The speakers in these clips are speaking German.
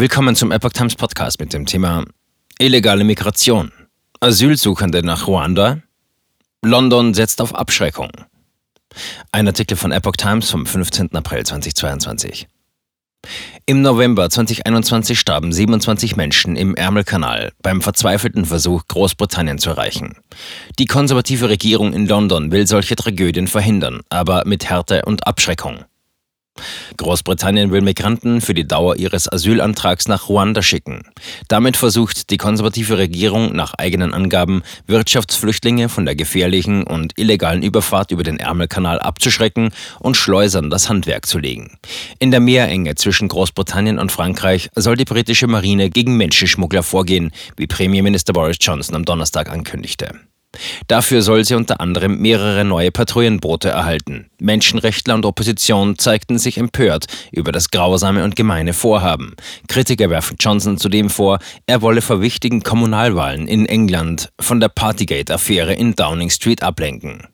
Willkommen zum Epoch Times Podcast mit dem Thema Illegale Migration. Asylsuchende nach Ruanda. London setzt auf Abschreckung. Ein Artikel von Epoch Times vom 15. April 2022. Im November 2021 starben 27 Menschen im Ärmelkanal beim verzweifelten Versuch, Großbritannien zu erreichen. Die konservative Regierung in London will solche Tragödien verhindern, aber mit Härte und Abschreckung. Großbritannien will Migranten für die Dauer ihres Asylantrags nach Ruanda schicken. Damit versucht die konservative Regierung nach eigenen Angaben, Wirtschaftsflüchtlinge von der gefährlichen und illegalen Überfahrt über den Ärmelkanal abzuschrecken und Schleusern das Handwerk zu legen. In der Meerenge zwischen Großbritannien und Frankreich soll die britische Marine gegen Menschenschmuggler vorgehen, wie Premierminister Boris Johnson am Donnerstag ankündigte. Dafür soll sie unter anderem mehrere neue Patrouillenboote erhalten. Menschenrechtler und Opposition zeigten sich empört über das grausame und gemeine Vorhaben. Kritiker werfen Johnson zudem vor, er wolle vor wichtigen Kommunalwahlen in England von der Partygate-Affäre in Downing Street ablenken.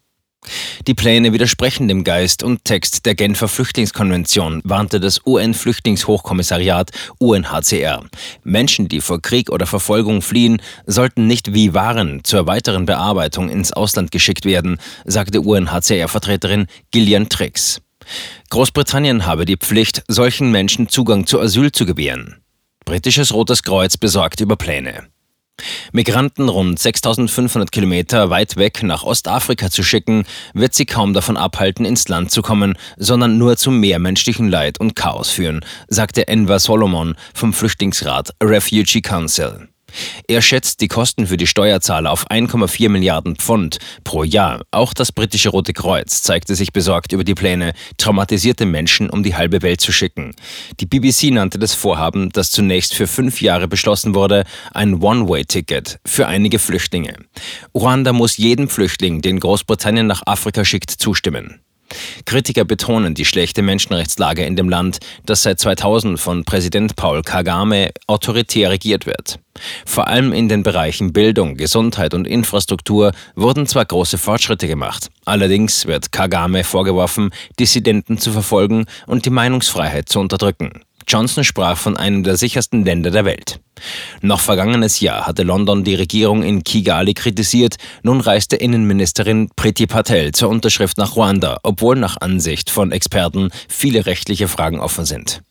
Die Pläne widersprechen dem Geist und Text der Genfer Flüchtlingskonvention, warnte das UN-Flüchtlingshochkommissariat UNHCR. Menschen, die vor Krieg oder Verfolgung fliehen, sollten nicht wie Waren zur weiteren Bearbeitung ins Ausland geschickt werden, sagte UNHCR-Vertreterin Gillian Trix. Großbritannien habe die Pflicht, solchen Menschen Zugang zu Asyl zu gewähren. Britisches Rotes Kreuz besorgt über Pläne. Migranten rund 6500 Kilometer weit weg nach Ostafrika zu schicken, wird sie kaum davon abhalten, ins Land zu kommen, sondern nur zu mehr menschlichen Leid und Chaos führen, sagte Enver Solomon vom Flüchtlingsrat Refugee Council. Er schätzt die Kosten für die Steuerzahler auf 1,4 Milliarden Pfund pro Jahr. Auch das britische Rote Kreuz zeigte sich besorgt über die Pläne, traumatisierte Menschen um die halbe Welt zu schicken. Die BBC nannte das Vorhaben, das zunächst für fünf Jahre beschlossen wurde, ein One-Way-Ticket für einige Flüchtlinge. Ruanda muss jedem Flüchtling, den Großbritannien nach Afrika schickt, zustimmen. Kritiker betonen die schlechte Menschenrechtslage in dem Land, das seit 2000 von Präsident Paul Kagame autoritär regiert wird. Vor allem in den Bereichen Bildung, Gesundheit und Infrastruktur wurden zwar große Fortschritte gemacht, allerdings wird Kagame vorgeworfen, Dissidenten zu verfolgen und die Meinungsfreiheit zu unterdrücken. Johnson sprach von einem der sichersten Länder der Welt. Noch vergangenes Jahr hatte London die Regierung in Kigali kritisiert, nun reiste Innenministerin Priti Patel zur Unterschrift nach Ruanda, obwohl nach Ansicht von Experten viele rechtliche Fragen offen sind.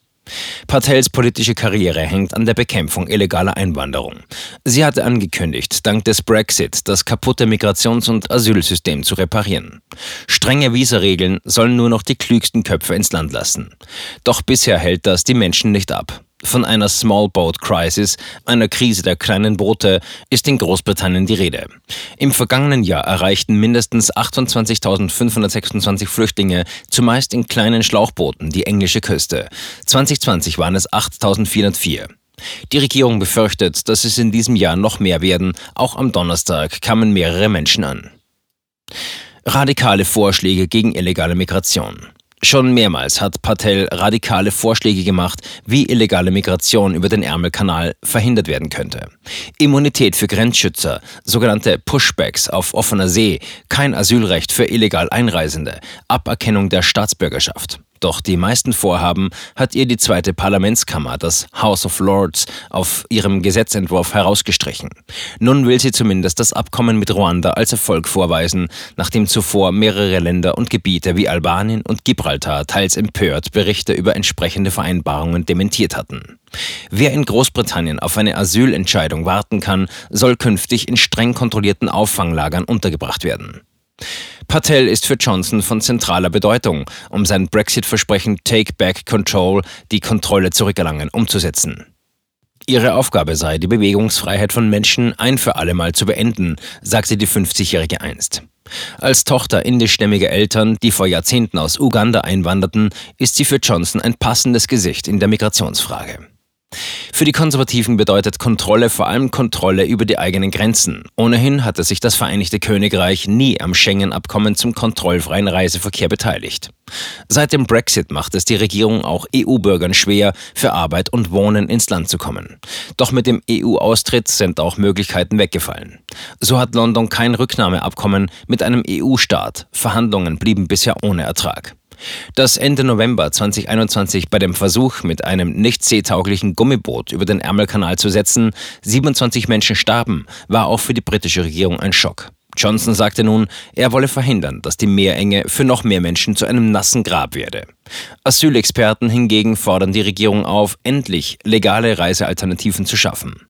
Patels politische Karriere hängt an der Bekämpfung illegaler Einwanderung. Sie hatte angekündigt, dank des Brexit das kaputte Migrations- und Asylsystem zu reparieren. Strenge Visaregeln sollen nur noch die klügsten Köpfe ins Land lassen. Doch bisher hält das die Menschen nicht ab. Von einer Small Boat Crisis, einer Krise der kleinen Boote, ist in Großbritannien die Rede. Im vergangenen Jahr erreichten mindestens 28.526 Flüchtlinge, zumeist in kleinen Schlauchbooten, die englische Küste. 2020 waren es 8.404. Die Regierung befürchtet, dass es in diesem Jahr noch mehr werden. Auch am Donnerstag kamen mehrere Menschen an. Radikale Vorschläge gegen illegale Migration. Schon mehrmals hat Patel radikale Vorschläge gemacht, wie illegale Migration über den Ärmelkanal verhindert werden könnte. Immunität für Grenzschützer, sogenannte Pushbacks auf offener See, kein Asylrecht für illegal Einreisende, Aberkennung der Staatsbürgerschaft. Doch die meisten Vorhaben hat ihr die zweite Parlamentskammer, das House of Lords, auf ihrem Gesetzentwurf herausgestrichen. Nun will sie zumindest das Abkommen mit Ruanda als Erfolg vorweisen, nachdem zuvor mehrere Länder und Gebiete wie Albanien und Gibraltar teils empört Berichte über entsprechende Vereinbarungen dementiert hatten. Wer in Großbritannien auf eine Asylentscheidung warten kann, soll künftig in streng kontrollierten Auffanglagern untergebracht werden. Patel ist für Johnson von zentraler Bedeutung, um sein Brexit-Versprechen Take Back Control, die Kontrolle zurückerlangen, umzusetzen. Ihre Aufgabe sei, die Bewegungsfreiheit von Menschen ein für allemal zu beenden, sagte die 50-Jährige einst. Als Tochter indischstämmiger Eltern, die vor Jahrzehnten aus Uganda einwanderten, ist sie für Johnson ein passendes Gesicht in der Migrationsfrage. Für die Konservativen bedeutet Kontrolle vor allem Kontrolle über die eigenen Grenzen. Ohnehin hatte sich das Vereinigte Königreich nie am Schengen-Abkommen zum kontrollfreien Reiseverkehr beteiligt. Seit dem Brexit macht es die Regierung auch EU-Bürgern schwer, für Arbeit und Wohnen ins Land zu kommen. Doch mit dem EU-Austritt sind auch Möglichkeiten weggefallen. So hat London kein Rücknahmeabkommen mit einem EU-Staat. Verhandlungen blieben bisher ohne Ertrag. Dass Ende November 2021 bei dem Versuch, mit einem nicht seetauglichen Gummiboot über den Ärmelkanal zu setzen, 27 Menschen starben, war auch für die britische Regierung ein Schock. Johnson sagte nun, er wolle verhindern, dass die Meerenge für noch mehr Menschen zu einem nassen Grab werde. Asylexperten hingegen fordern die Regierung auf, endlich legale Reisealternativen zu schaffen.